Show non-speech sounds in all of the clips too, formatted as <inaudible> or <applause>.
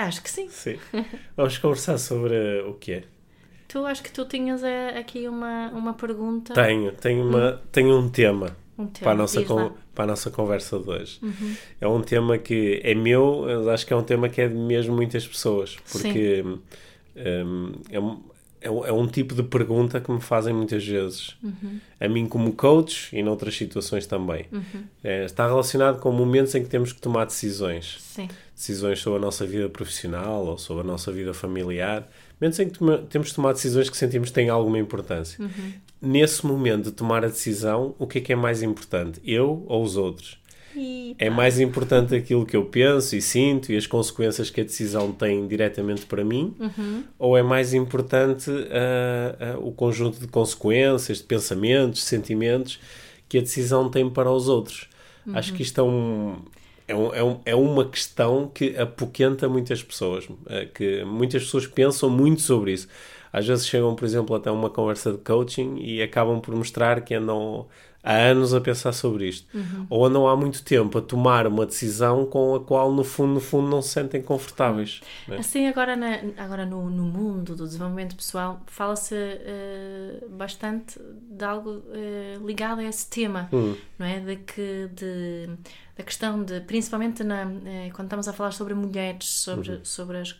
Acho que sim. Sim. Vamos conversar sobre o que é? Tu acho que tu tinhas eh, aqui uma, uma pergunta. Tenho, tenho, uma, tenho um tema, Um tema, para, a nossa con-. Uhum. para a nossa conversa de hoje. É um tema que é meu, mas acho que é um tema que é de mesmo muitas pessoas, porque hum, é, um, é, um, é um tipo de pergunta que me fazem muitas vezes. Uhum. A mim como coach e noutras situações também. É, está relacionado com momentos em que temos que tomar decisões Sim. Decisões sobre a nossa vida profissional ou sobre a nossa vida familiar, momentos em que toma- temos de tomar decisões que sentimos que têm alguma importância. Nesse momento de tomar a decisão, o que é que é mais importante? Eu ou os outros? E É mais importante aquilo que eu penso e sinto e as consequências que a decisão tem diretamente para mim? Ou é mais importante ah, ah, o conjunto de consequências, de pensamentos, sentimentos que a decisão tem para os outros? Acho que isto é, um, é, um- é um- é uma questão que apoquenta muitas pessoas, ah, que muitas pessoas pensam muito sobre isso. Às vezes chegam, por exemplo, até uma conversa de coaching e acabam por mostrar que andam há anos a pensar sobre isto. Ou andam há muito tempo a tomar uma decisão com a qual, no fundo, no fundo, não se sentem confortáveis. né? assim, agora, na, agora no, no mundo do desenvolvimento pessoal, fala-se eh, bastante de algo eh, ligado a esse tema, Hum. não é? De que, de, da questão de, principalmente na, eh, quando estamos a falar sobre mulheres, sobre, Uhum. sobre as,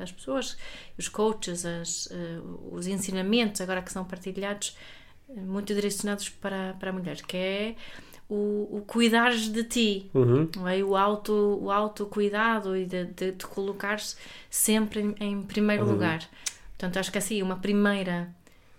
as pessoas, os coaches, as, os ensinamentos agora que são partilhados, muito direcionados para, para mulheres, que é o, o cuidares de ti, Uhum. é? o, auto, o autocuidado e de, de te colocares sempre em, em primeiro Uhum. lugar. Portanto, acho que assim, uma primeira,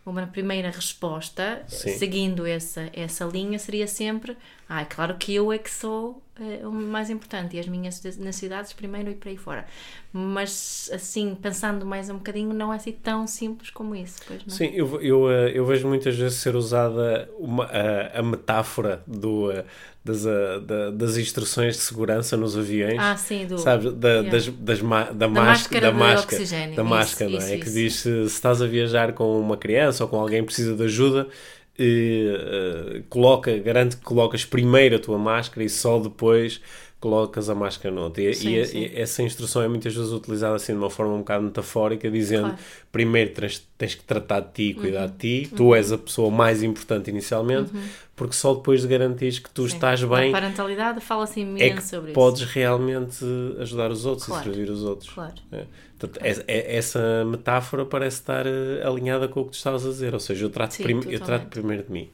uma primeira resposta, Sim. seguindo essa, essa linha, seria sempre: ah, é claro que eu é que sou o mais importante e as minhas necessidades primeiro e por aí fora. Mas, assim, pensando mais um bocadinho, não é assim tão simples como isso, pois não? Sim, eu, eu, eh, eu vejo muitas vezes ser usada uma, a, a metáfora do, eh, das, eh, da- das instruções de segurança nos aviões. Ah, sim, do. Sabes, da, Yeah. das, das ma- da, máscara máscara, da máscara, oxigênio. da Isso, máscara, não é? isso, que isso. diz se, se estás a viajar com uma criança ou com alguém que precisa de ajuda, eh, coloca, garante que colocas primeiro a tua máscara e só depois colocas a máscara noutra. E, Sim, e- sim. e essa instrução é muitas vezes utilizada assim de uma forma um bocado metafórica, dizendo Claro. primeiro tens, tens que tratar de ti e cuidar Uhum. de ti, tu és a pessoa mais importante inicialmente, porque só depois de garantir que tu Sim. estás bem parentalidade fala-se é imenso que sobre podes realmente ajudar os outros Claro. e servir os outros. isso. Claro. É. Portanto, é- é- essa metáfora parece estar eh, alinhada com o que tu estavas a dizer, ou seja, eu trato, Sim, prim- eu trato primeiro de mim.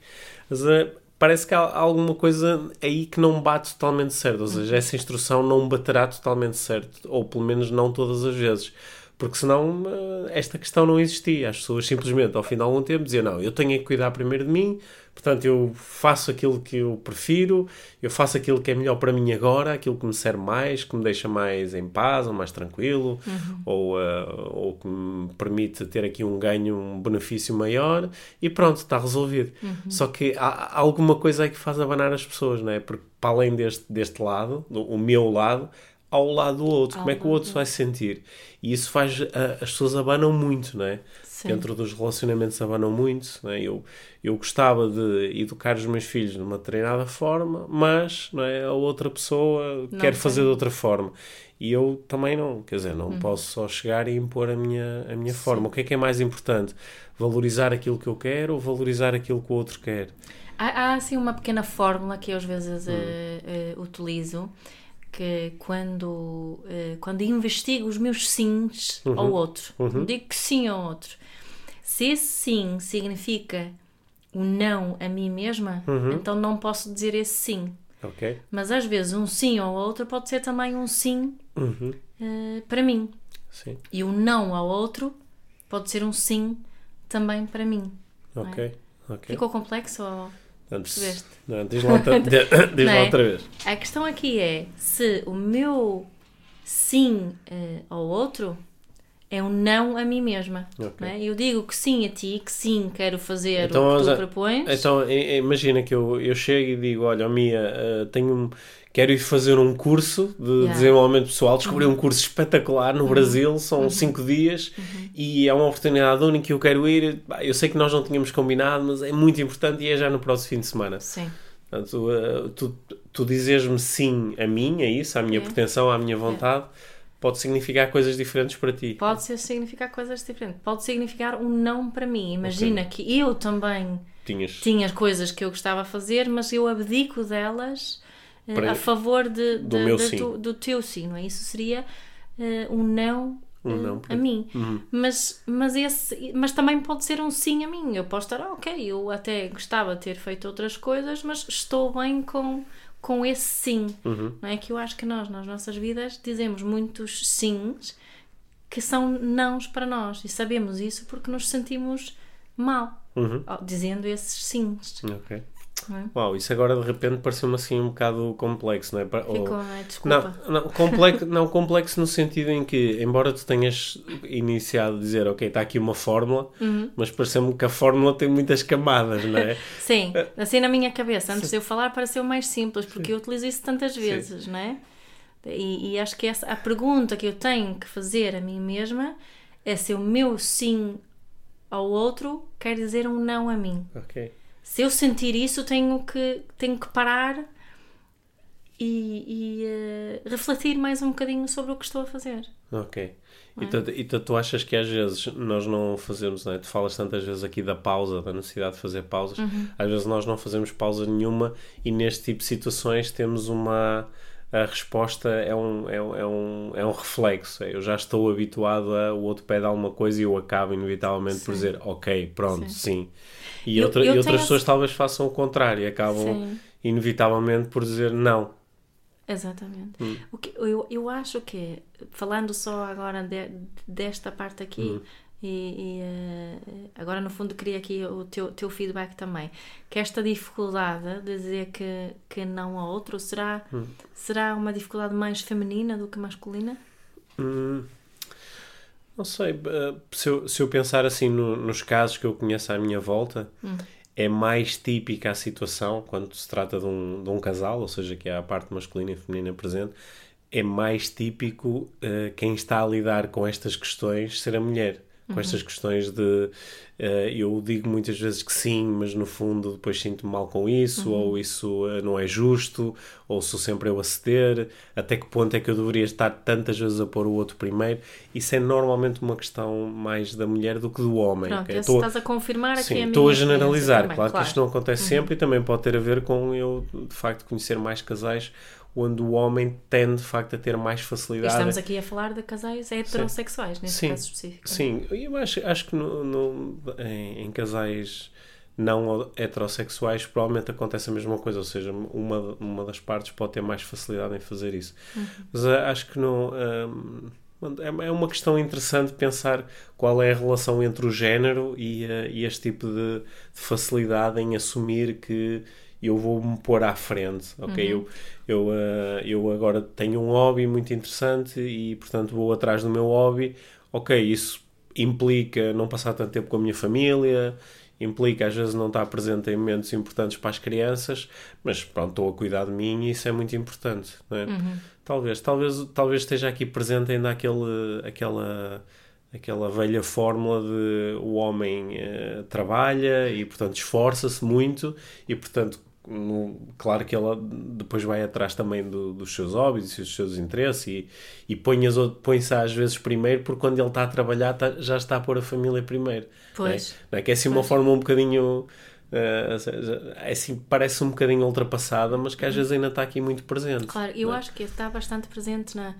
Mas eh, parece que há alguma coisa aí que não bate totalmente certo, ou Uhum. seja, essa instrução não baterá totalmente certo, ou pelo menos não todas as vezes. Porque senão eh, esta questão não existia. As pessoas simplesmente, ao fim de algum tempo, diziam: Não, eu tenho é que cuidar primeiro de mim, portanto, eu faço aquilo que eu prefiro, eu faço aquilo que é melhor para mim agora, aquilo que me serve mais, que me deixa mais em paz, ou mais tranquilo, ou, eh, ou que me permite ter aqui um ganho, um benefício maior, e pronto, está resolvido. Só que há, há alguma coisa aí que faz abanar as pessoas, não é? Porque para além deste, deste lado, do- o meu lado, ao lado do outro. Como é que o outro se vai sentir? E isso faz. a- as pessoas abanam muito, não é? Sim. Dentro dos relacionamentos abanam muito. Não é? eu, eu gostava de educar os meus filhos de uma determinada forma, mas não é? a outra pessoa Não quer tem. fazer de outra forma. E eu também não, quer dizer, não posso só chegar e impor a minha, a minha forma. O que é que é mais importante? Valorizar aquilo que eu quero ou valorizar aquilo que o outro quer? Há, há assim uma pequena fórmula que eu às vezes Hum. eh, eh, utilizo que quando, eh, quando investigo os meus sims Uhum. ao outro, digo que sim ao outro, se esse sim significa o não a mim mesma, Uhum. então não posso dizer esse sim. Ok? Mas às vezes um sim ao outro pode ser também um sim Uhum. eh, para mim. Sim. E o não ao outro pode ser um sim também para mim. Ok. Ok. Ficou complexo ou... Percebeste? Não, diz lá outra, <laughs> diz Não lá é? outra vez. A questão aqui é se o meu sim uh, ao outro é um não a mim mesma. Ok. não é? Eu digo que sim a ti, que sim quero fazer Então, o que tu a- propões. Então, imagina que eu, eu chego e digo: Olha, Mia, eh, tenho quero ir fazer um curso de Yeah. Uhum. desenvolvimento pessoal. Descobri um curso espetacular no Brasil, são cinco dias Uhum. e é uma oportunidade única que eu quero ir. Eu sei que nós não tínhamos combinado, mas é muito importante e é já no próximo fim de semana. Sim. Portanto, eh, tu, tu dizes-me sim a mim, a isso, à minha É. pretensão, à minha vontade, pode significar coisas diferentes para ti. Pode ser significar coisas diferentes. Pode significar um não para mim. Imagina que eu também Tinhas. tinha coisas que eu gostava de fazer, mas eu abdico delas eh, Para- a favor de, do de- meu de sim. tu- do teu sim, não é? Isso seria eh, um não, Um eh, não a mim. Uhum. Mas, mas, esse, mas também pode ser um sim a mim. Eu posso estar, ah, ok, eu até gostava de ter feito outras coisas, mas estou bem com, com esse sim. Uhum. Não é que eu acho que nós, nas nossas vidas, dizemos muitos sims que são nãos para nós. E sabemos isso porque nos sentimos mal Uhum. dizendo esses sims. Ok. É? Uau, isso agora de repente pareceu-me assim um bocado complexo, não é? Ou- Ficou, não é? Desculpa. Não, não, complexo, não, complexo no sentido em que, embora tu tenhas iniciado a dizer, ok, está aqui uma fórmula, Uhum. mas pareceu-me que a fórmula tem muitas camadas, não é? <laughs> Sim, assim na minha cabeça, antes de eu falar, pareceu mais simples, porque eu utilizo isso tantas vezes, não é? E, e acho que essa, a pergunta que eu tenho que fazer a mim mesma é se o meu sim ao outro quer dizer um não a mim. ok. Se eu sentir isso, tenho que, tenho que parar e, e, eh, refletir mais um bocadinho sobre o que estou a fazer. Ok. Então, então tu achas que às vezes nós não fazemos, não é? Tu falas tantas vezes aqui da pausa, da necessidade de fazer pausas. Uhum. Às vezes nós não fazemos pausa nenhuma e neste tipo de situações temos uma. A resposta é um, é, um- é um, é um reflexo. Eu já estou habituado a o outro pede alguma coisa e eu acabo inevitavelmente por Sim. dizer ok, pronto, sim. E, Eu- outra- eu e outras pessoas talvez façam o contrário e acabam Sim. inevitavelmente por dizer não. Exatamente. Hum. O que, eu, eu acho que, falando só agora de- desta parte aqui, Hum. e, e, eh, agora no fundo queria aqui o teu, teu feedback também, que esta dificuldade de dizer que, que não a outro será, Hum. será uma dificuldade mais feminina do que masculina? Hum, não sei, eh, se eu, se eu pensar assim no- nos casos que eu conheço à minha volta, é mais típica a situação quando se trata de um, de um casal, ou seja, que há a parte masculina e feminina presente, é mais típico eh, quem está a lidar com estas questões ser a mulher. Com estas questões de eh, eu digo muitas vezes que sim, mas no fundo depois sinto-me mal com isso, ou isso eh, não é justo, ou sou sempre eu a ceder, até que ponto é que eu deveria estar tantas vezes a pôr o outro primeiro. Isso é normalmente uma questão mais da mulher do que do homem. Pronto, ok? esse Estou- estás a confirmar aqui Sim, a minha estou a generalizar. também, claro, que isto não acontece Uhum. sempre e também pode ter a ver com eu, de facto, conhecer mais casais onde o homem tende, de facto, a ter mais facilidade. Estamos aqui a falar de casais heterossexuais, neste Sim, caso específico. Sim, eu acho, acho que no, no- em, em casais não heterossexuais provavelmente acontece a mesma coisa, ou seja, uma, uma das partes pode ter mais facilidade em fazer isso. Mas ah, acho que não. hum, é é uma questão interessante pensar qual é a relação entre o género e, ah, e este tipo de, de facilidade em assumir que eu vou me pôr à frente, ok? Eu, eu, ah, eu agora tenho um hobby muito interessante e, portanto, vou atrás do meu hobby. Ok, isso implica não passar tanto tempo com a minha família, implica às vezes não estar presente em momentos importantes para as crianças, mas pronto, estou a cuidar de mim e isso é muito importante, não é? Talvez, talvez, talvez esteja aqui presente ainda aquele, aquela, aquela velha fórmula de o homem eh, trabalha e portanto esforça-se muito e portanto claro que ela depois vai atrás também do- dos seus hobbies e dos seus interesses e, e põe põe-se às vezes primeiro porque quando ele está a trabalhar tá- já está a pôr a família primeiro é? Pois. Não é? que é assim uma Pois. forma um bocadinho eh, é assim, parece um bocadinho ultrapassada mas que às vezes ainda está aqui muito presente Claro, eu é? acho que está bastante presente na.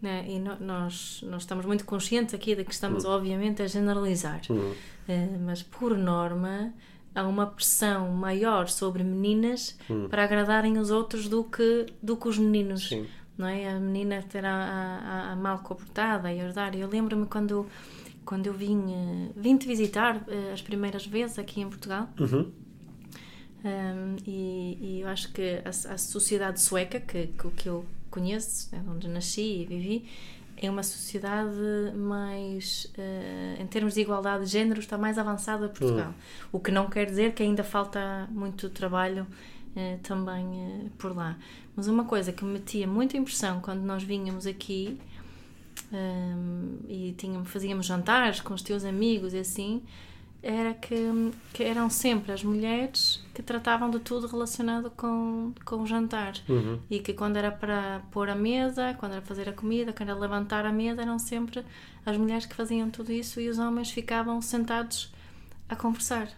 na- e no- nós, nós estamos muito conscientes aqui de que estamos, obviamente, a generalizar. Uhum. Eh, mas, por norma, há uma pressão maior sobre meninas para agradarem os outros do que, do que os meninos. Sim. Não é? A menina ter a, a, a mal comportada e ajudar. Eu lembro-me quando, quando eu vim, eh, vim te visitar eh, as primeiras vezes aqui em Portugal. Uhum. Um, e, e eu acho que a, a sociedade sueca, que, que, que eu conheço, né, onde nasci e vivi, é uma sociedade mais, uh, em termos de igualdade de género, está mais avançada Portugal. Hum. O que não quer dizer que ainda falta muito trabalho uh, também uh, por lá. Mas uma coisa que me metia muita impressão quando nós vinhamos aqui um, e tínhamos, fazíamos jantares com os teus amigos e assim, era que, que, eram sempre as mulheres que tratavam de tudo relacionado com, com o jantar. Uhum. E que quando era para pôr a mesa, quando era fazer a comida, quando era levantar a mesa, eram sempre as mulheres que faziam tudo isso e os homens ficavam sentados a conversar.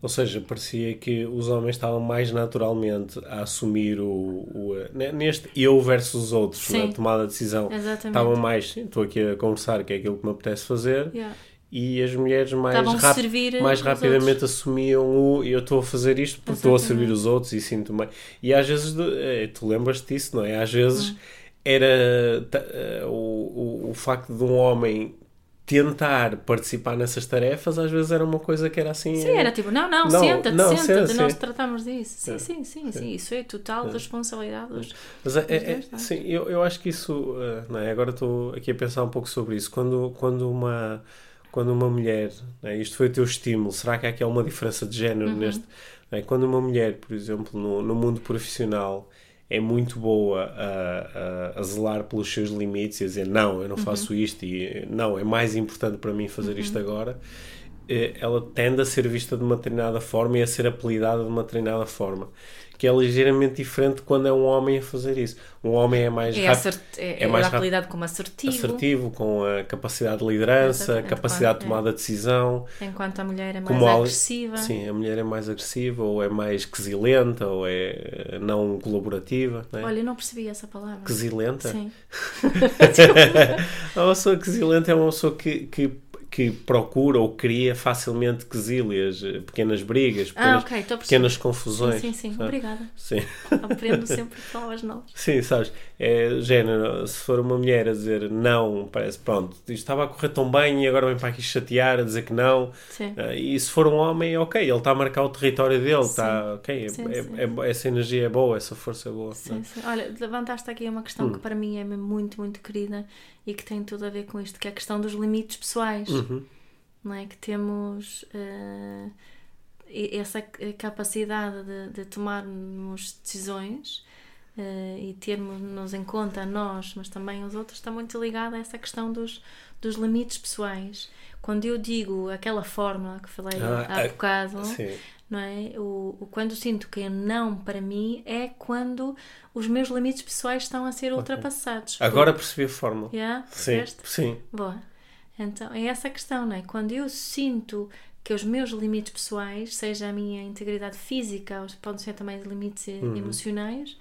Ou seja, parecia que os homens estavam mais naturalmente a assumir o, o neste eu versus os outros, na tomada de decisão. Exatamente. Estavam mais, estou aqui a conversar, que é aquilo que me apetece fazer. Yeah e as mulheres mais, rap mais rapidamente outros. assumiam o eu estou a fazer isto porque estou a servir os outros e sinto bem. E às vezes, é, tu lembras-te disso, não é? Às vezes hum. era uh, o, o, o facto de um homem tentar participar nessas tarefas às vezes era uma coisa que era assim sim, era tipo, não, não, senta-te, senta-te, nós tratamos disso sim, sim, sim, sim, isso é total responsabilidade dos, Mas é, é, é sim, eu, eu acho que isso eh, não é? agora estou aqui a pensar um pouco sobre isso quando, quando uma quando uma mulher, né, isto foi o teu estímulo, será que há aqui uma diferença de género uhum. neste? Né, quando uma mulher, por exemplo, no, no mundo profissional é muito boa a, a, a, zelar pelos seus limites e a dizer não, eu não uhum. faço isto e não, é mais importante para mim fazer uhum. isto agora, ela tende a ser vista de uma determinada forma e a ser apelidada de uma determinada forma que é ligeiramente diferente quando é um homem a fazer isso. Um homem é mais é, rápido, é, é, mais rápido, como assertivo. assertivo, com a capacidade de liderança, a capacidade de tomada de decisão. Enquanto a mulher é mais como agressiva. Sim, a mulher é mais agressiva, ou é mais quesilenta, ou é não colaborativa. Não é? Olha, eu não percebi essa palavra. Quesilenta? Sim. <laughs> a pessoa <laughs> quesilenta é uma pessoa que, que que procura ou cria facilmente quesílias, eh, pequenas brigas, pequenas, ah, okay, pequenas confusões. Sim, sim, sim. obrigada. Sim. <laughs> Aprendo <laughs> sempre palavras novas. Sim, sabes, é género, se for uma mulher a dizer não, parece, pronto, isto estava a correr tão bem e agora vem para aqui chatear, a dizer que não. Sim. Uh, e se for um homem, ok, ele está a marcar o território dele, sim. está, ok, é, sim, é. É, essa energia é boa, essa força é boa. Sim, sim. Olha, levantaste aqui uma questão hum. que para mim é muito, muito querida e que tem tudo a ver com isto, que é a questão dos limites pessoais. Uhum. Não é? Que temos uh, essa capacidade de, de tomarmos decisões uh, e termos-nos em conta nós, mas também os outros, está muito ligada a essa questão dos, dos limites pessoais. Quando eu digo aquela fórmula que falei ah, há bocado, não é? O, o, quando sinto que é não para mim é quando os meus limites pessoais estão a ser ultrapassados. Agora percebi a fórmula. Yeah? Sim, sim. Boa. Então é essa a questão, não é? Quando eu sinto que os meus limites pessoais, seja a minha integridade física, ou podem ser também limites uhum. emocionais,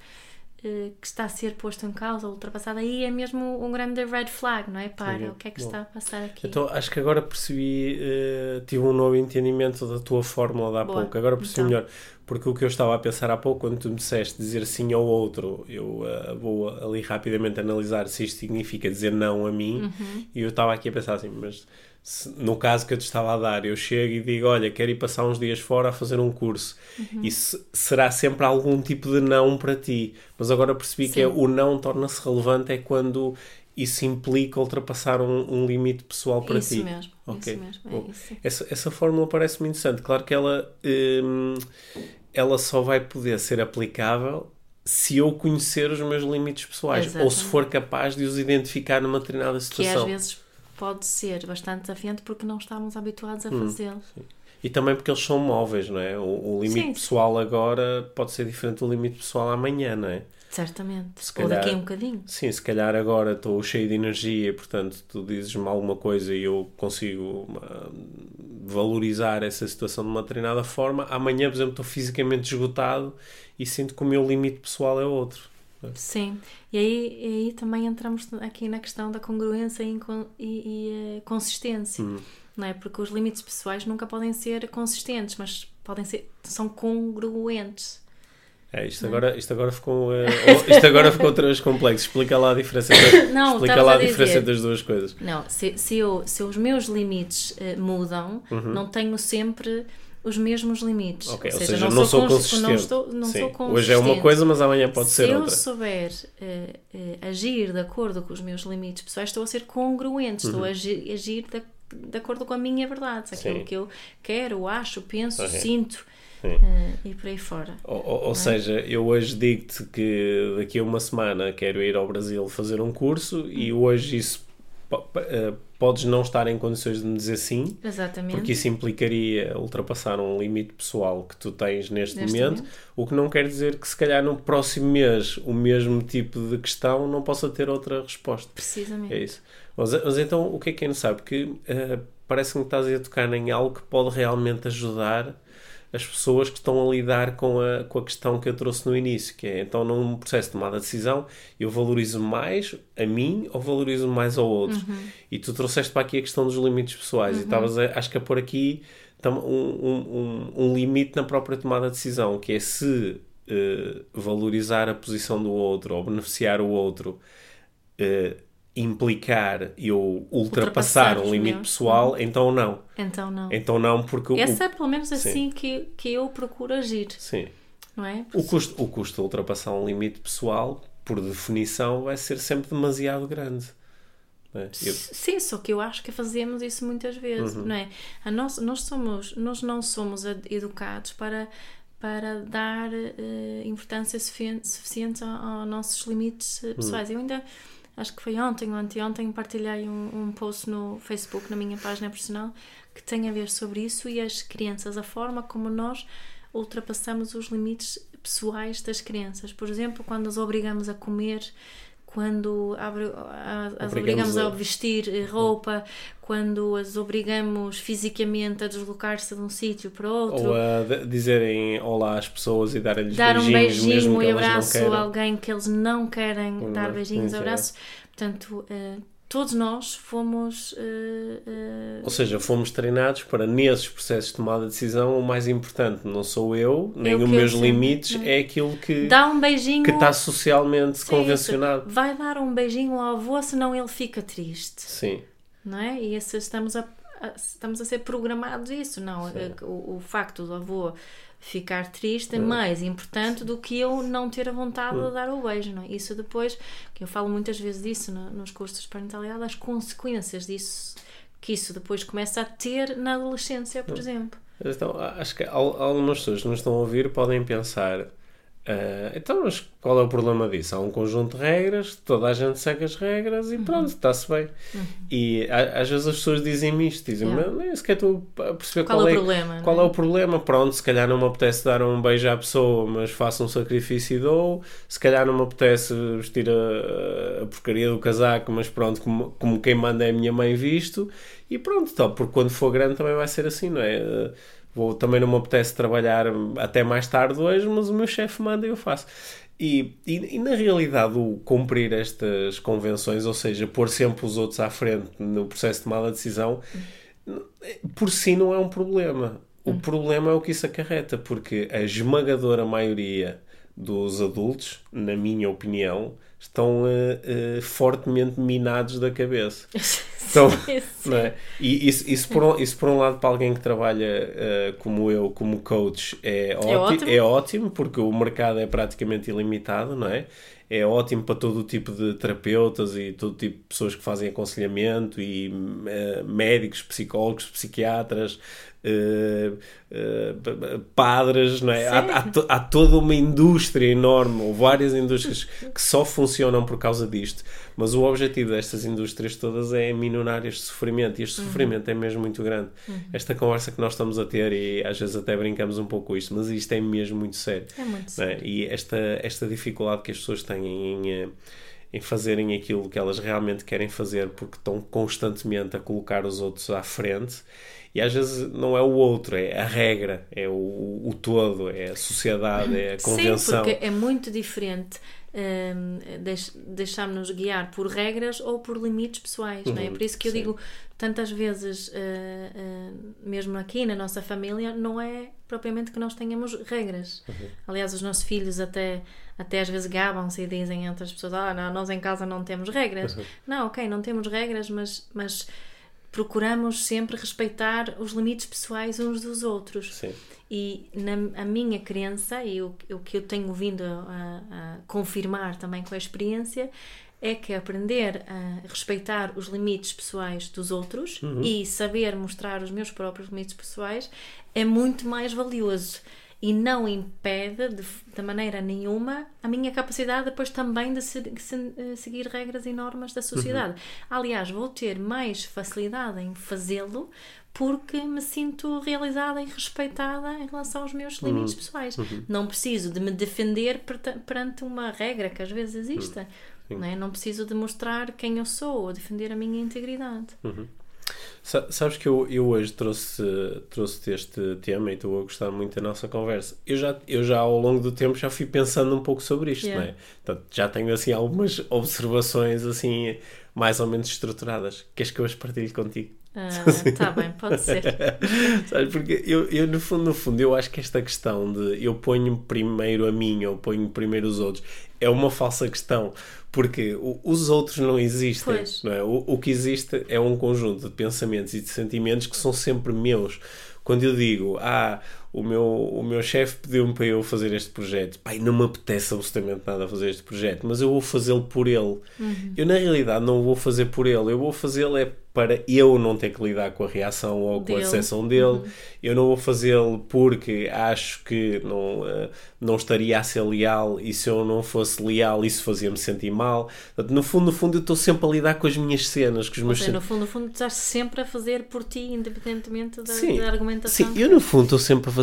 eh, que está a ser posto em causa ou ultrapassado, aí é mesmo um grande red flag, não é? Para, Sim, o que é que bom. está a passar aqui? Então, acho que agora percebi, uh, tive um novo entendimento da tua fórmula de há Boa. pouco, agora percebi então. melhor, porque o que eu estava a pensar há pouco, quando tu me disseste dizer sim ou outro, eu uh, vou ali rapidamente analisar se isto significa dizer não a mim, uhum. e eu estava aqui a pensar assim, mas se, no caso que eu te estava a dar, eu chego e digo: Olha, quero ir passar uns dias fora a fazer um curso. Uhum. Isso será sempre algum tipo de não para ti. Mas agora percebi Sim. que é, o não torna-se relevante é quando isso implica ultrapassar um, um limite pessoal para isso ti. Mesmo, okay. Isso mesmo, é isso. Essa, essa fórmula parece-me interessante. Claro que ela, hum, ela só vai poder ser aplicável se eu conhecer os meus limites pessoais Exatamente. ou se for capaz de os identificar numa determinada situação. Que às vezes pode ser bastante desafiante porque não estamos habituados a hum, fazê-lo. E também porque eles são móveis, não é? O, o limite sim. pessoal agora pode ser diferente do limite pessoal amanhã, não é? Certamente. Se Ou daqui a um bocadinho. Sim, se calhar agora estou cheio de energia, portanto tu dizes-me alguma coisa e eu consigo valorizar essa situação de uma determinada forma. Amanhã, por exemplo, estou fisicamente esgotado e sinto que o meu limite pessoal é outro. Sim, e aí, e aí também entramos aqui na questão da congruência e, e, e uh, consistência, hum. não é? Porque os limites pessoais nunca podem ser consistentes, mas podem ser, são congruentes. É, isto, agora, isto agora ficou <laughs> uh, isto agora ficou outra vez complexo. Explica lá a diferença, <coughs> não, explica lá a, a diferença das duas coisas. Não, se, se, eu, se os meus limites uh, mudam, uhum. não tenho sempre os mesmos limites. Okay, ou, seja, ou seja, não, não, sou, consistente. Não, estou, não sou consistente. Hoje é uma coisa, mas amanhã pode Se ser outra. Se eu souber uh, uh, agir de acordo com os meus limites pessoais, estou a ser congruente, estou uhum. a agir, agir de, de, acordo com a minha verdade, aquilo Sim. que eu quero, acho, penso, okay. sinto. Uh, e por aí fora. Ou, ou é? seja, eu hoje digo-te que daqui a uma semana quero ir ao Brasil fazer um curso e hoje isso podes não estar em condições de me dizer sim, Exatamente. porque isso implicaria ultrapassar um limite pessoal que tu tens neste, neste momento, momento, o que não quer dizer que se calhar no próximo mês o mesmo tipo de questão não possa ter outra resposta. Precisamente. É isso. Mas, mas então o que é que é sabe? Porque uh, parece-me que estás a tocar em algo que pode realmente ajudar as pessoas que estão a lidar com a, com a questão que eu trouxe no início, que é então num processo de tomada de decisão eu valorizo mais a mim ou valorizo mais ao outro. Uhum. E tu trouxeste para aqui a questão dos limites pessoais uhum. e estavas, acho que a pôr aqui um, um, um, limite na própria tomada de decisão, que é se uh, valorizar a posição do outro ou beneficiar o outro uh, implicar eu ultrapassar, ultrapassar um limite meus. pessoal, então não. Então não. Então não, porque... Essa o, é pelo menos assim que, que eu procuro agir. Sim. Não é? O custo, o custo de ultrapassar um limite pessoal, por definição, vai ser sempre demasiado grande. É? Eu... Sim, só que eu acho que fazemos isso muitas vezes, uhum. não é? A nós, nós, somos, nós não somos educados para, para dar uh, importância suficiente, aos, nossos limites eh, pessoais. Uhum. Eu ainda acho que foi ontem ou anteontem, partilhei um, um post no Facebook, na minha página profissional, que tem a ver sobre isso e as crianças, a forma como nós ultrapassamos os limites pessoais das crianças. Por exemplo, quando as obrigamos a comer quando as obrigamos a... vestir eh, roupa, quando as obrigamos fisicamente a deslocar-se de um sítio para outro. Ou a dizerem olá às pessoas e darem-lhes dar beijinhos. Dar um beijinho e abraço a alguém que eles não querem dar beijinhos e abraços. Portanto, uh, todos nós fomos. Uh, uh... Ou seja, fomos treinados para, nesses processos de tomada de decisão, o mais importante não sou eu, nem os meus limites, é aquilo que. Dá um beijinho. Que está socialmente Sim, convencionado. Vai dar um beijinho ao avô, senão ele fica triste. Sim. Não é? E esse, estamos, a, a, estamos a ser programados isso, não? O, o facto do avô ficar triste é mais importante do que eu não ter a vontade de dar o beijo, não é? Isso depois, que eu falo muitas vezes disso no, nos cursos de parentalidade, as consequências disso, que isso depois começa a ter na adolescência, por exemplo. Então, acho que algumas pessoas que nos estão a ouvir podem pensar Uh, então, mas qual é o problema disso? Há um conjunto de regras, toda a gente segue as regras e uhum. pronto, está-se bem. Uhum. E às vezes as pessoas dizem-me isto, dizem yeah. nem sequer estou a perceber qual, qual é, o problema. Qual é? é? o problema? Pronto, se calhar não me apetece dar um beijo à pessoa, mas faço um sacrifício e dou. Se calhar não me apetece vestir a, a porcaria do casaco, mas pronto, como, como quem manda é a minha mãe visto. E pronto, então, porque quando for grande também vai ser assim, não é? Vou, também não me apetece trabalhar até mais tarde hoje, mas o meu chefe manda e eu faço. E, e, e, na realidade, o cumprir estas convenções, ou seja, pôr sempre os outros à frente no processo de de decisão, por si não é um problema. O hum. problema é o que isso acarreta, porque a esmagadora maioria dos adultos, na minha opinião, estão uh, uh, fortemente minados da cabeça. <laughs> Então, não é? E isso, isso, por um, isso, por um lado, para alguém que trabalha uh, como eu, como coach, é, é ótimo, é ótimo, porque o mercado é praticamente ilimitado, não é? É ótimo para todo o tipo de terapeutas e todo tipo de pessoas que fazem aconselhamento e médicos, psicólogos, psiquiatras, Uh, uh, padres, não é? Há, há, to, há, toda uma indústria enorme, ou várias indústrias que só funcionam por causa disto. Mas o objetivo destas indústrias todas é minorar este sofrimento, e este uhum. sofrimento é mesmo muito grande. Uhum. Esta conversa que nós estamos a ter, e às vezes até brincamos um pouco com isto, mas isto é mesmo muito sério. É muito sério. É? E esta, esta dificuldade que as pessoas têm em eh, em fazerem aquilo que elas realmente querem fazer porque estão constantemente a colocar os outros à frente e às vezes não é o outro, é a regra, é o, o todo, é a sociedade, é a convenção. Sim, porque é muito diferente um, deixarmos-nos guiar por regras ou por limites pessoais, uhum, não é? Por isso que eu sim. digo tantas vezes, uh, uh, mesmo aqui na nossa família, não é propriamente que nós tenhamos regras. Uhum. Aliás, os nossos filhos até, até às vezes gabam-se e dizem entre as pessoas: Ah, não, nós em casa não temos regras. Uhum. Não, ok, não temos regras, mas. mas procuramos sempre respeitar os limites pessoais uns dos outros. Sim. E na a minha crença, e o, o que eu tenho vindo a, a confirmar também com a experiência, é que aprender a respeitar os limites pessoais dos outros e saber mostrar os meus próprios limites pessoais é muito mais valioso e não impede de, de maneira nenhuma a minha capacidade depois também de se- se- eh, seguir regras e normas da sociedade. Aliás, vou ter mais facilidade em fazê-lo porque me sinto realizada e respeitada em relação aos meus limites pessoais. Não preciso de me defender perante uma regra que às vezes existe. Não, é? não preciso de mostrar quem eu sou ou defender a minha integridade. Sa- Sabes que eu, eu hoje trouxe, trouxe este tema e estou a gostar muito da nossa conversa. Eu já, eu já ao longo do tempo já fui pensando um pouco sobre isto, Yeah. não é? Portanto, já tenho assim algumas observações assim mais ou menos estruturadas. Queres que eu as partilhe contigo? Está <laughs> bem, pode ser. Sabes, porque eu, eu, no fundo, no fundo, eu acho que esta questão de eu ponho primeiro a mim ou ponho primeiro os outros é uma falsa questão, porque os outros não existem. Pois. Não é? o, o que existe é um conjunto de pensamentos e de sentimentos que são sempre meus. Quando eu digo, ah, o meu, o meu chefe pediu-me para eu fazer este projeto, pai, não me apetece absolutamente nada fazer este projeto, mas eu vou fazê-lo por ele. Eu, na realidade, não o vou fazer por ele, eu vou fazê-lo é para eu não ter que lidar com a reação ou com a Dele. decepção dele. Eu não vou fazê-lo porque acho que não, eh, não estaria a ser leal e se eu não fosse leal isso fazia-me sentir mal. Portanto, no fundo, no fundo, eu estou sempre a lidar com as minhas cenas, com os meus seja, no fundo, no fundo, estás sempre a fazer por ti, independentemente da, Sim, da argumentação. Sim, eu no fundo estou sempre a fazer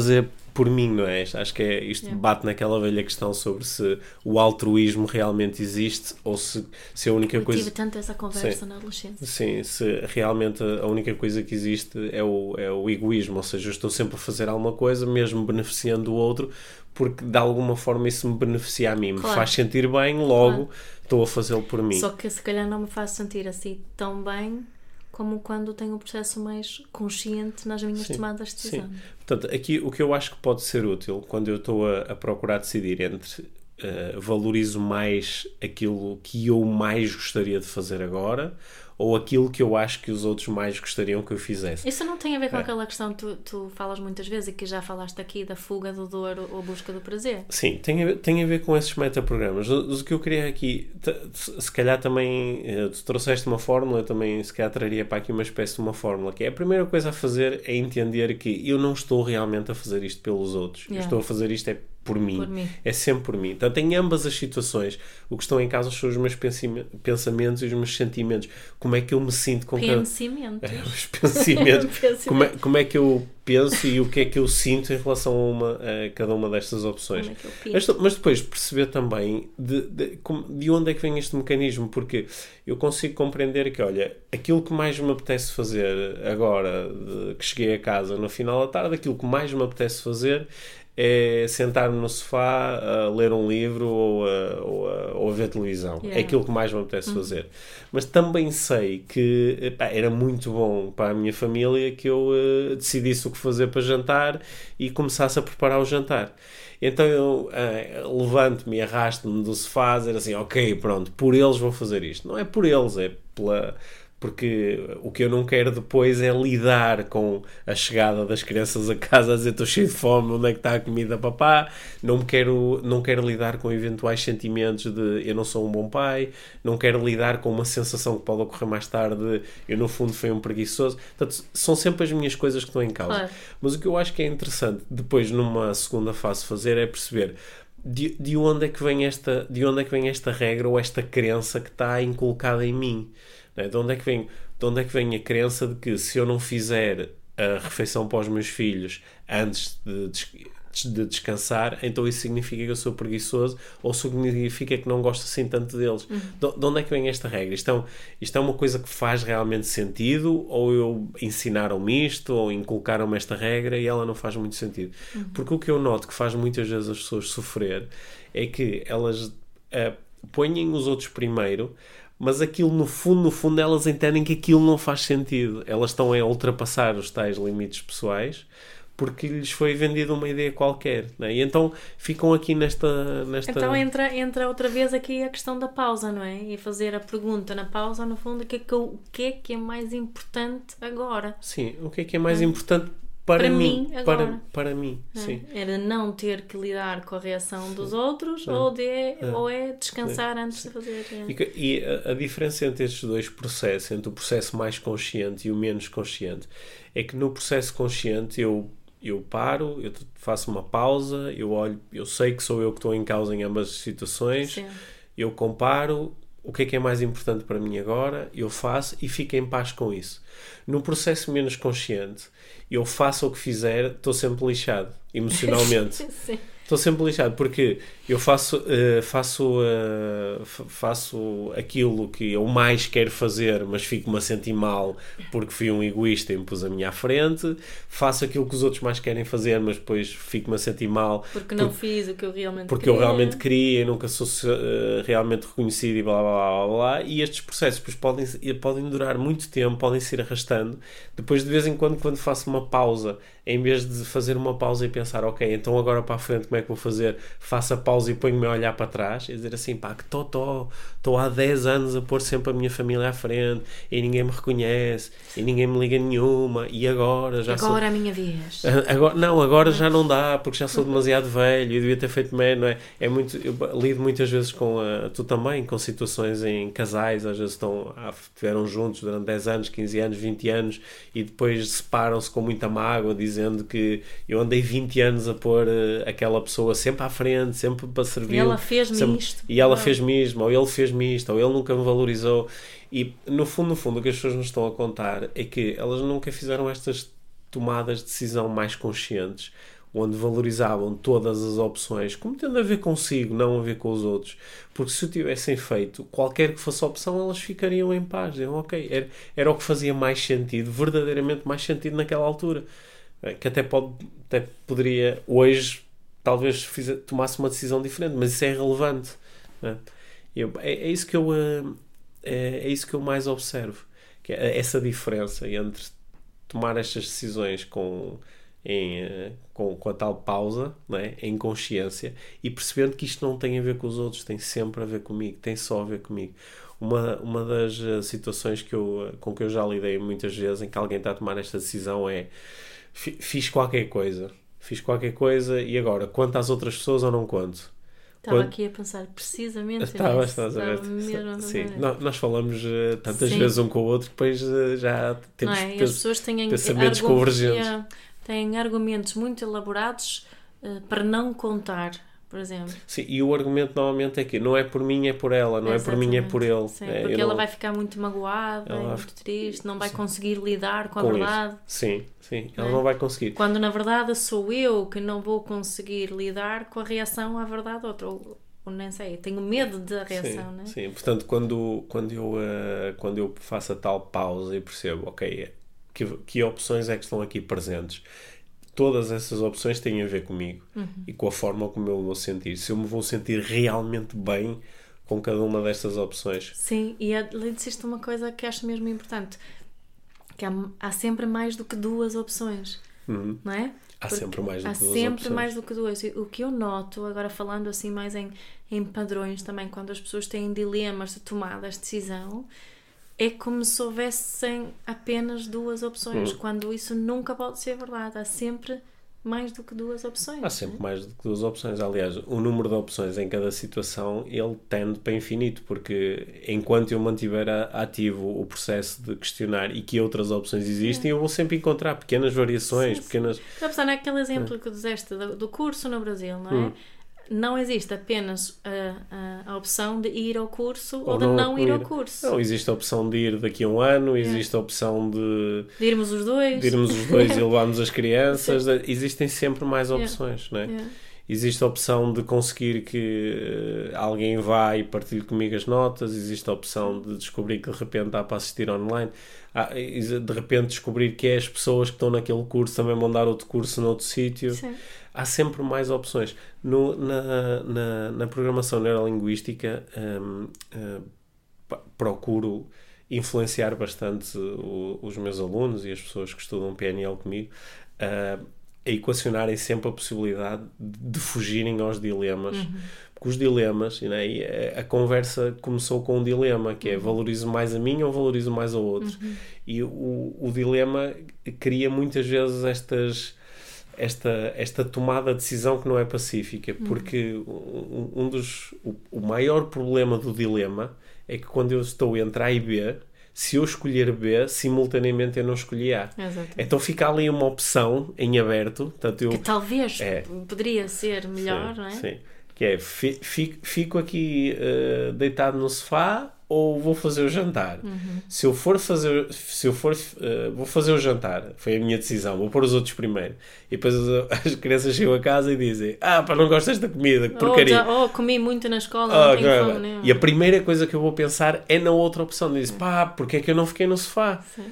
por mim, não é? Acho que é, isto Yeah. bate naquela velha questão sobre se o altruísmo realmente existe ou se, se a única Eu coisa. tive tanto essa conversa na adolescência. Sim, se realmente a única coisa que existe é o, é o egoísmo, ou seja, eu estou sempre a fazer alguma coisa, mesmo beneficiando o outro, porque de alguma forma isso me beneficia a mim, me Claro. faz sentir bem, logo estou a fazê-lo por mim. Só que se calhar não me faz sentir assim tão bem como quando tenho um processo mais consciente nas minhas Sim, tomadas de decisão. Sim. Portanto, aqui o que eu acho que pode ser útil quando eu estou a, a procurar decidir entre eh, valorizo mais aquilo que eu mais gostaria de fazer agora ou aquilo que eu acho que os outros mais gostariam que eu fizesse. Isso não tem a ver com É. aquela questão que tu, tu falas muitas vezes e que já falaste aqui da fuga do dor ou busca do prazer. Sim, tem a ver, tem a ver com esses metaprogramas. O, o que eu queria aqui, se calhar também, eh, tu trouxeste uma fórmula, eu também se calhar traria para aqui uma espécie de uma fórmula, que é a primeira coisa a fazer é entender que eu não estou realmente a fazer isto pelos outros. Eu Yeah. estou a fazer isto é por mim. Por mim. É sempre por mim. Portanto, em ambas as situações, o que estão em causa são os meus pensamentos e os meus sentimentos. Como é que eu me sinto com cada... Pensimentos. É, os pensamentos. <laughs> Pensamento. como, é, como é que eu penso e o que é que eu sinto em relação a, uma, a cada uma destas opções. É mas, depois perceber também de, de, de onde é que vem este mecanismo, porque eu consigo compreender que, olha, aquilo que mais me apetece fazer agora de- que cheguei a casa no final da tarde, aquilo que mais me apetece fazer é sentar-me no sofá a ler um livro ou a, ou a, ou a ver televisão. Yeah. É aquilo que mais me apetece fazer. Mas também sei que epá, era muito bom para a minha família que eu eh, decidisse o que fazer para jantar e começasse a preparar o jantar. Então eu eh, levanto-me e arrasto-me do sofá a dizer assim, ok, pronto, por eles vou fazer isto. Não é por eles, é pela... Porque o que eu não quero depois é lidar com a chegada das crianças a casa a dizer estou cheio de fome, onde é que está a comida, papá? Não quero, não quero lidar com eventuais sentimentos de eu não sou um bom pai, não quero lidar com uma sensação que pode ocorrer mais tarde de eu no fundo fui um preguiçoso. Portanto, são sempre as minhas coisas que estão em causa. Mas o que eu acho que é interessante depois numa segunda fase fazer é perceber de, de onde é que vem esta de onde é que vem esta regra ou esta crença que está inculcada em mim não é? de onde é que vem de onde é que vem a crença de que se eu não fizer a refeição para os meus filhos antes de, des- de descansar então isso significa que eu sou preguiçoso ou significa que não gosto assim tanto deles. De, de onde é que vem esta regra? Isto é, um- isto é uma coisa que faz realmente sentido ou eu ensinaram-me isto ou inculcaram-me esta regra e ela não faz muito sentido? Porque o que eu noto que faz muitas vezes as pessoas sofrer é que elas ah, põem os outros primeiro mas aquilo no fundo, no fundo elas entendem que aquilo não faz sentido. Elas estão a ultrapassar os tais limites pessoais porque lhes foi vendida uma ideia qualquer. Né? E então ficam aqui nesta, nesta. Então entra, entra outra vez aqui a questão da pausa, não é? E fazer a pergunta na pausa, no fundo, o que é que, o que, é, que é mais importante agora? Sim, o que é que é mais importante para, Para mim? mim, para, agora. para mim, é? sim. Era não ter que lidar com a reação dos outros ou, de, ou é descansar antes de fazer. é. E, e a, a diferença entre estes dois processos, entre o processo mais consciente e o menos consciente, é que no processo consciente eu, eu paro, eu faço uma pausa, eu olho, eu sei que sou eu que estou em causa em ambas as situações, Sim. eu comparo o que é que é mais importante para mim agora, eu faço e fico em paz com isso. No processo menos consciente, eu faço o que fizer, estou sempre lixado, emocionalmente. <laughs> Sim. Estou sempre lixado porque eu faço, eh, faço, fa- faço aquilo que eu mais quero fazer, mas fico-me a sentir mal porque fui um egoísta e me pus a minha à frente. Faço aquilo que os outros mais querem fazer, mas depois fico-me a sentir mal Porque não fiz o que eu realmente porque eu queria. realmente queria e nunca sou eh, realmente reconhecido e blá blá blá blá. E estes processos depois podem, podem durar muito tempo, podem se ir arrastando. Depois, de vez em quando, quando faço uma pausa, em vez de fazer uma pausa e pensar, ok, então agora para a frente como é que vou fazer? Faço a pausa e ponho-me a olhar para trás e dizer assim, pá, que estou há 10 anos a pôr sempre a minha família à frente e ninguém me reconhece e ninguém me liga nenhuma e agora já sou Agora a minha vez. Agora, não, agora já não dá, porque já sou demasiado velho e devia ter feito menos, não é? É muito, eu lido muitas vezes com, a, tu também, com situações em casais, às vezes estão, estiveram juntos durante 10 anos, 15 anos, 20 anos e depois separam-se com muita mágoa, dizendo que eu andei 20 anos a pôr eh, aquela pessoa sempre à frente, sempre para servir. E ela fez-me sempre- isto. E ela fez-me isto, ou ele fez-me isto, ou ele nunca me valorizou. E no fundo, no fundo, o que as pessoas nos estão a contar é que elas nunca fizeram estas tomadas de decisão mais conscientes, onde valorizavam todas as opções, como tendo a ver consigo, não a ver com os outros. Porque se o tivessem feito, qualquer que fosse a opção, elas ficariam em paz. Diziam, ok, era, era o que fazia mais sentido, verdadeiramente mais sentido naquela altura. Eh, Que até, pode, até poderia, hoje, talvez fize- tomasse uma decisão diferente, mas isso é irrelevante. é? É, é isso que eu eh, é, é isso que eu mais observo que é essa diferença entre tomar estas decisões com em, eh, com, com a tal pausa não é? em consciência e percebendo que isto não tem a ver com os outros tem sempre a ver comigo tem só a ver comigo uma, uma das situações que eu, com que eu já lidei muitas vezes em que alguém está a tomar esta decisão é "Fi- fiz qualquer coisa fiz qualquer coisa e agora quanto às outras pessoas ou não conto Estava Quando- aqui a pensar precisamente <laughs> Estava, estás a ver? Sim, pensar nó- nós falamos eh, tantas Sim. vezes um com o outro que depois eh, já Não temos é? E as pens- pessoas têm, pensamentos convergentes. Yeah, têm argumentos muito elaborados eh, para não contar, por exemplo. Sim, e o argumento normalmente é que não é por mim, é por ela, não é por mim, é por ele. Sim, É, porque ela não- vai ficar muito magoada, Ela muito triste, não vai conseguir lidar com a com isso. verdade. Sim, sim, ela é? não vai conseguir. Quando na verdade sou eu que não vou conseguir lidar com a reação à verdade. Ou, ou nem sei, tenho medo da reação, sim, né? sim, portanto, quando, quando, eu, eh, quando eu faço a tal pausa e percebo, ok, que, que opções é que estão aqui presentes? Todas essas opções têm a ver comigo Uhum. e com a forma como eu me vou sentir. Se eu me vou sentir realmente bem com cada uma destas opções. Sim, e além disso, isto é uma coisa que acho mesmo importante: que há, há sempre mais do que duas opções, Uhum. não é? Há Porque sempre mais do há que duas sempre opções. mais do que duas. O que eu noto, agora falando assim mais em, em padrões também, quando as pessoas têm dilemas de tomadas de decisão, é como se houvessem apenas duas opções, Hum. quando isso nunca pode ser verdade. Há sempre mais do que duas opções. Há sempre mais do que duas opções. Aliás, o número de opções em cada situação ele tende para infinito, porque enquanto eu mantiver ativo o processo de questionar e que outras opções existem, eu vou sempre encontrar pequenas variações, Sim, sim. pequenas. Estou a pensar naquele exemplo que tu disseste do, do curso no Brasil, não é? Hum. Não existe apenas a, a, a opção de ir ao curso ou, Ou de não não, ir ao ir. curso. Não, existe a opção de ir daqui a um ano, existe a opção de, De irmos os dois. de irmos os dois e <laughs> levarmos as crianças. Existem sempre mais Yeah. opções, não é? Yeah. Existe a opção de conseguir que eh, alguém vá e partilhe comigo as notas, existe a opção de descobrir que de repente dá para assistir online, Há- de repente descobrir que é as pessoas que estão naquele curso também vão dar outro curso noutro sítio. Sim. Há sempre mais opções. No- na, na, na programação neurolinguística, hum, hum, pa- procuro influenciar bastante o- os meus alunos e as pessoas que estudam PNL comigo. ah, a equacionarem sempre a possibilidade de fugirem aos dilemas. Porque os dilemas, né, e a, a conversa começou com um dilema, que é valorizo mais a mim ou valorizo mais ao outro. E o, o dilema cria muitas vezes estas esta, esta tomada de decisão que não é pacífica, porque um, um dos o, o maior problema do dilema é que quando eu estou entre A e B, se eu escolher B, simultaneamente eu não escolhi A. Exato. Então fica ali uma opção em aberto. Portanto, eu, Que talvez É. poderia ser melhor, sim, não é? sim. Que é, fi- fi- fico aqui eh, deitado no sofá ou vou fazer o jantar? Uhum. Se eu for fazer, se eu for, eh, vou fazer o jantar, foi a minha decisão, vou pôr os outros primeiro. E depois as, <laughs> as crianças chegam a casa e dizem: Ah, pá, não gosto desta comida, que Ou, porcaria. ou comi muito na escola, Ah, não tenho fome? E a primeira coisa que eu vou pensar é na outra opção. Diz, pá, porque é que eu não fiquei no sofá? Sim.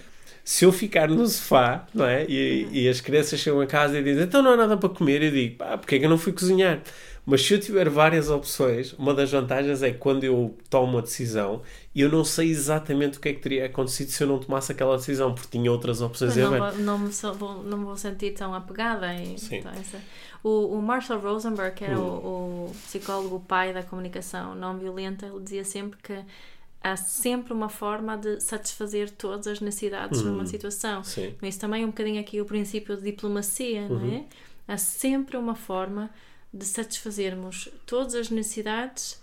Se eu ficar no sofá, não é? E, e as crianças chegam a casa e dizem, então não há nada para comer, eu digo, pá, porque é que eu não fui cozinhar? Mas se eu tiver várias opções, uma das vantagens é que quando eu tomo uma decisão, eu não sei exatamente o que é que teria acontecido se eu não tomasse aquela decisão, porque tinha outras opções em não, vou, não, me sou- vou, não vou sentir tão apegada. E, Sim. então, essa- o, o Marshall Rosenberg, que era Hum. o, o psicólogo pai da comunicação não violenta, ele dizia sempre que há sempre uma forma de satisfazer todas as necessidades numa situação. Sim. Isso também é um bocadinho aqui o princípio de diplomacia, não Uhum. é? Há sempre uma forma de satisfazermos todas as necessidades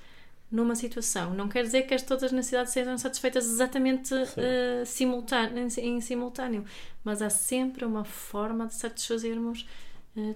numa situação. Não quer dizer que as, todas as necessidades sejam satisfeitas exatamente eh, simultâneo, em, em simultâneo, mas há sempre uma forma de satisfazermos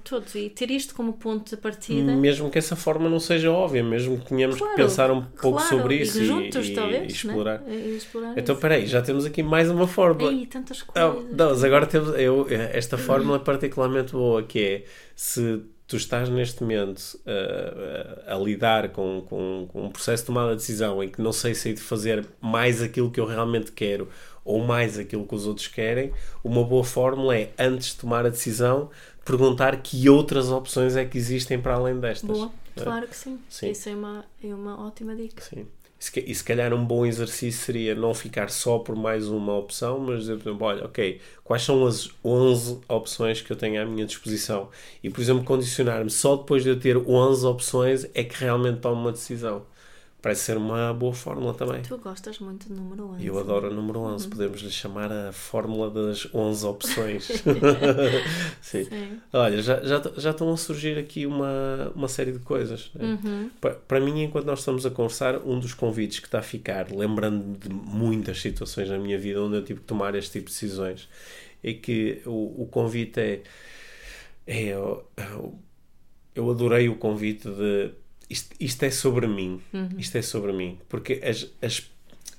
todos. E ter isto como ponto de partida. Mesmo que essa forma não seja óbvia, mesmo que tenhamos Claro, que pensar um pouco claro, sobre isso e juntos, e- talvez, e né? explorar. E- e explorar Então, isso. peraí, já temos aqui mais uma fórmula. Ei, tantas coisas. não, agora temos eu, esta <clears throat> fórmula é particularmente boa, que é se tu estás neste momento uh, a, a lidar com, com, com um processo de tomada de decisão em que não sei se hei de fazer mais aquilo que eu realmente quero ou mais aquilo que os outros querem, uma boa fórmula é, antes de tomar a decisão, perguntar que outras opções é que existem para além destas. Boa, É. claro que sim. Sim. Isso é uma, é uma ótima dica. Sim. E se, ca- se calhar um bom exercício seria não ficar só por mais uma opção, mas dizer, por exemplo, olha, ok, quais são as 11 opções que eu tenho à minha disposição? E, por exemplo, condicionar-me só depois de eu ter 11 opções é que realmente tomo uma decisão. Parece ser uma boa fórmula também. Tu gostas muito do número 11. Eu adoro a número 11, podemos lhe chamar a fórmula das 11 opções. <laughs> <laughs> Sim. Sim. Olha, já, já, já estão a surgir aqui uma, uma série de coisas. né? Uhum. Pa- Para mim, enquanto nós estamos a conversar, um dos convites que está a ficar, lembrando de muitas situações na minha vida onde eu tive que tomar este tipo de decisões, é que o, o convite é. é eu, eu adorei o convite de. Isto, isto é sobre mim. Isto é sobre mim. Porque as, as,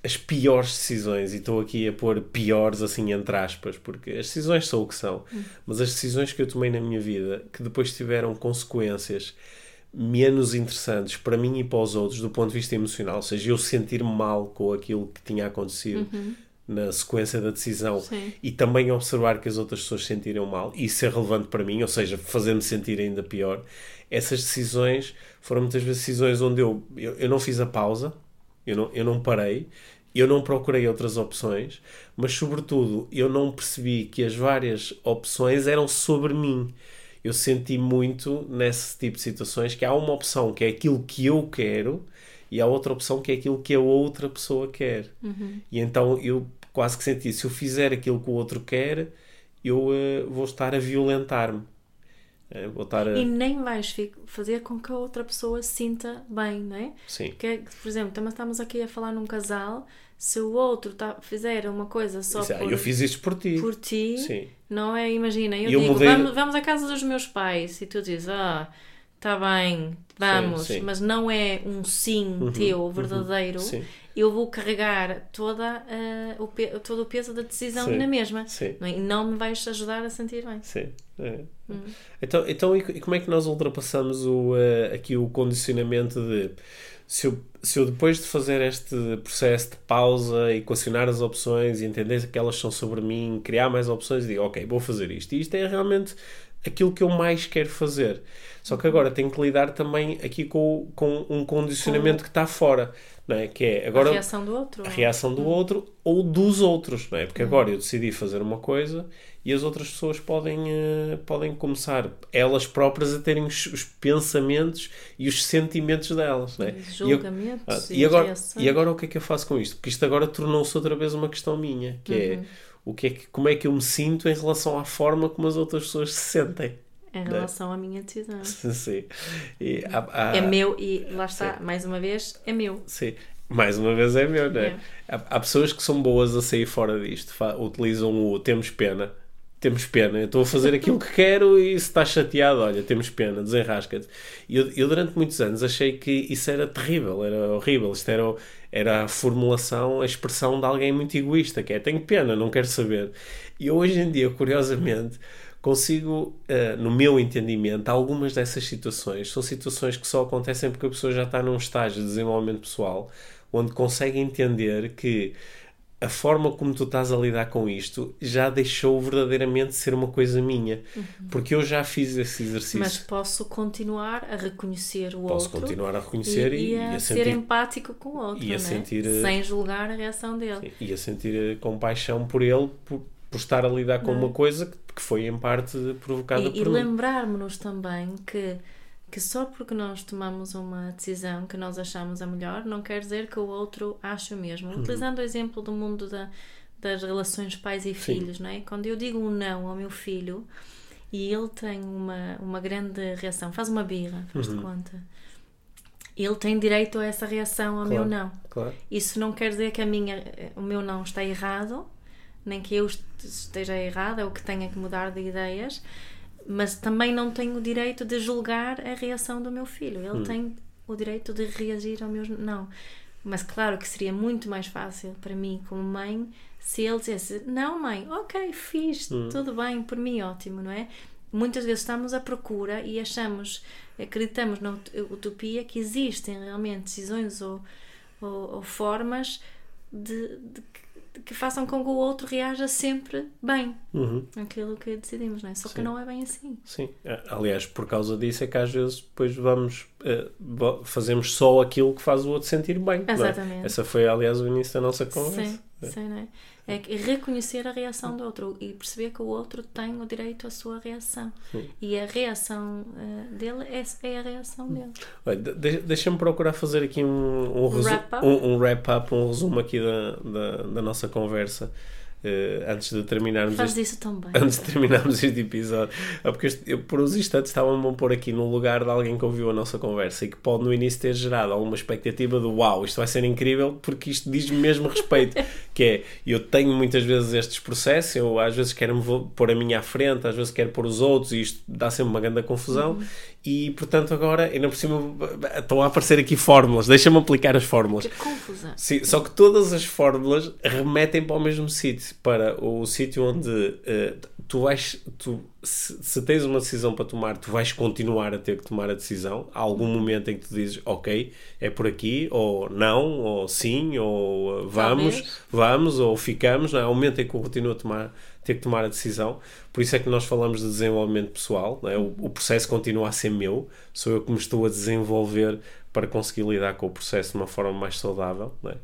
as piores decisões, e estou aqui a pôr piores assim entre aspas, porque as decisões são o que são, mas as decisões que eu tomei na minha vida, que depois tiveram consequências menos interessantes para mim e para os outros do ponto de vista emocional, ou seja, eu sentir-me mal com aquilo que tinha acontecido na sequência da decisão Sim. e também observar que as outras pessoas se sentiram mal e isso é relevante para mim, ou seja, fazer-me sentir ainda pior. Essas decisões foram muitas vezes decisões onde eu, eu, eu não fiz a pausa, eu não, eu não parei, eu não procurei outras opções, mas sobretudo eu não percebi que as várias opções eram sobre mim. Eu senti muito nesse tipo de situações que há uma opção que é aquilo que eu quero e há outra opção que é aquilo que a outra pessoa quer. E então eu quase que senti, se eu fizer aquilo que o outro quer, eu eh, vou estar a violentar-me. Eh, vou estar a... E nem vais fazer com que a outra pessoa se sinta bem, não é? Sim. Porque, por exemplo, também estamos aqui a falar num casal, se o outro tá, fizer uma coisa só Isso, ah, por, eu fiz isto por ti. por ti, Sim. não é? Imagina, eu, eu digo, mudei- vamos, vamos à casa dos meus pais e tu dizes, ah, está bem, vamos, sim. Uhum. mas não é um sim teu verdadeiro. Sim. Eu vou carregar toda, ah, o pe- todo o peso da decisão Sim. na mesma. Sim. não é? E não me vais ajudar a sentir bem. Sim. é. Hum. Então, então e, e como é que nós ultrapassamos o, eh, aqui o condicionamento de se eu, se eu depois de fazer este processo de pausa, equacionar as opções e entender que elas são sobre mim, criar mais opções, digo, ok, vou fazer isto. E isto é realmente aquilo que eu mais quero fazer. Só que agora tenho que lidar também aqui com, com um condicionamento que está fora. Não é? Que é agora a reação do outro. a reação do outro ou dos outros, não é? Porque agora eu decidi fazer uma coisa e as outras pessoas podem, eh, podem começar elas próprias a terem os, os pensamentos e os sentimentos delas, não é? Os E eu- julgamentos ah, e e, agora, reações. e agora o que é que eu faço com isto? Porque isto agora tornou-se outra vez uma questão minha, que Uhum. é o que é que, como é que eu me sinto em relação à forma como as outras pessoas se sentem. Em relação à minha decisão. <laughs> Sim. E há- há- É meu e lá está, mais uma vez, é meu. Sim. Mais uma vez é meu, não é? É. Há, há pessoas que são boas a sair fora disto, utilizam o temos pena. Temos pena, eu estou a fazer aquilo que quero e se estás chateado, olha, temos pena, desenrasca-te. E eu, eu durante muitos anos achei que isso era terrível, era horrível. Isto era, era a formulação, a expressão de alguém muito egoísta, que é tenho pena, não quero saber. E hoje em dia, curiosamente, consigo, eh, no meu entendimento, algumas dessas situações são situações que só acontecem porque a pessoa já está num estágio de desenvolvimento pessoal onde consegue entender que a forma como tu estás a lidar com isto já deixou verdadeiramente ser uma coisa minha. Porque eu já fiz esse exercício. Uhum. Mas posso continuar a reconhecer o Posso outro. continuar a reconhecer e, e, e a, a ser sentir, empático com o outro, e a né? sentir, eh, sem julgar a reação dele. e a sentir eh, compaixão por ele, por, por estar a lidar com é? uma coisa que, que foi em parte provocada E, e por mim. lembrarmos-nos também que, que só porque nós tomamos uma decisão que nós achamos a melhor, não quer dizer que o outro ache o mesmo. Uhum. Utilizando o exemplo do mundo da, das relações pais e filhos, não é? Quando eu digo um não ao meu filho e ele tem uma, uma grande reação, faz uma birra, faz de conta. Ele tem direito a essa reação ao meu Claro. não. Claro. Isso não quer dizer que a minha, o meu não está errado, nem que eu est- esteja errada ou que tenha que mudar de ideias, mas também não tenho o direito de julgar a reação do meu filho. Ele tem o direito de reagir ao meu não. Mas claro que seria muito mais fácil para mim, como mãe, se ele dissesse: Não, mãe, ok, fiz, tudo bem, por mim ótimo, não é? Muitas vezes estamos à procura e achamos, acreditamos na ut- utopia que existem realmente decisões ou, ou, ou formas de, de que- de que façam com que o outro reaja sempre bem Uhum. aquilo que decidimos, não é? Só que Sim. não é bem assim. Sim, aliás, por causa disso é que às vezes depois vamos, vo- fazemos só aquilo que faz o outro sentir bem. é? Exatamente. Essa foi, aliás, o início da nossa conversa. Sim, sim, não é? É reconhecer a reação do outro e perceber que o outro tem o direito à sua reação. E a reação eh, dele é, é a reação dele. Olha, de- de- Deixa-me procurar fazer aqui um, um, wrap-up? um, um wrap-up, um resumo aqui da, da, da nossa conversa eh, antes de terminarmos Faz este, isso antes de terminarmos este episódio. É porque este- eu, por uns instantes estava-me a pôr aqui no lugar de alguém que ouviu a nossa conversa e que pode no início ter gerado alguma expectativa de uau, isto vai ser incrível porque isto diz-me mesmo respeito. <laughs> que é, eu tenho muitas vezes estes processos, eu às vezes quero-me pôr a minha à frente, às vezes quero pôr os outros e isto dá sempre uma grande confusão. E portanto agora, ainda por cima, estão a aparecer aqui fórmulas, deixa-me aplicar as fórmulas. Que confusão. Sim, só que todas as fórmulas remetem para o mesmo sítio, para o sítio onde eh, tu vais, tu, se, se tens uma decisão para tomar, tu vais continuar a ter que tomar a decisão. Há algum momento em que tu dizes, ok, é por aqui, ou não, ou sim, ou eh, vamos, Talvez. vamos, ou ficamos. Não é? Há um momento em que eu continuo a tomar, ter que tomar a decisão. Por isso é que nós falamos de desenvolvimento pessoal. é? o, o processo continua a ser meu, sou eu que me estou a desenvolver para conseguir lidar com o processo de uma forma mais saudável. é?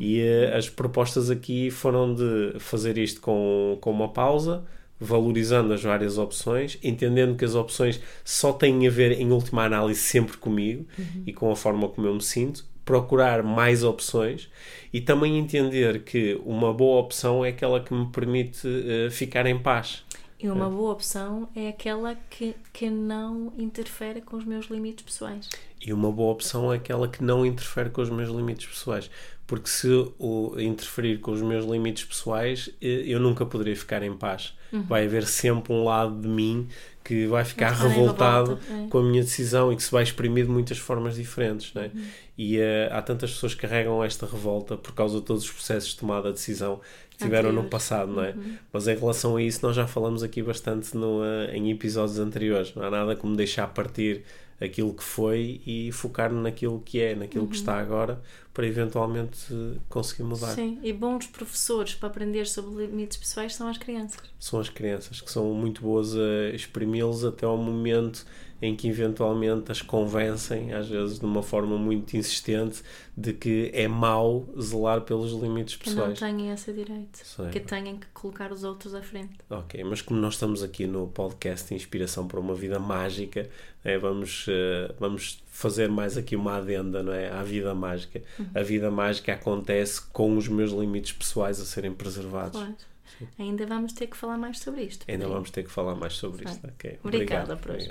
E eh, as propostas aqui foram de fazer isto com, com uma pausa, valorizando as várias opções, entendendo que as opções só têm a ver, em última análise, sempre comigo e com a forma como eu me sinto, procurar mais opções e também entender que uma boa opção é aquela que me permite eh, ficar em paz. E uma boa opção é aquela que, que não interfere com os meus limites pessoais. E uma boa opção é aquela que não interfere com os meus limites pessoais. Porque se o interferir com os meus limites pessoais, eh, eu nunca poderia ficar em paz. Vai haver sempre um lado de mim que vai ficar revoltado revolta, é. com a minha decisão e que se vai exprimir de muitas formas diferentes. Não é? E eh, há tantas pessoas que carregam esta revolta por causa de todos os processos de tomada de decisão tiveram no passado, não é? Mas em relação a isso, nós já falamos aqui bastante no, eh, em episódios anteriores. Não há nada como deixar partir aquilo que foi e focar naquilo que é, naquilo que está agora, para eventualmente conseguir mudar. Sim, e bons professores para aprender sobre limites pessoais são as crianças. São as crianças que são muito boas a exprimi-los até ao momento em que eventualmente as convencem, às vezes de uma forma muito insistente, de que é mau zelar pelos limites Que não pessoais. têm esse direito. Sei. Que têm que colocar os outros à frente. Ok, mas como nós estamos aqui no podcast Inspiração para uma Vida Mágica, é, vamos, eh, vamos fazer mais aqui uma adenda não é? à vida mágica. A vida mágica acontece com os meus limites pessoais a serem preservados. Claro. Ainda vamos ter que falar mais sobre isto. Ainda vamos ter que falar mais sobre isto. ok? Obrigada Obrigado. por hoje.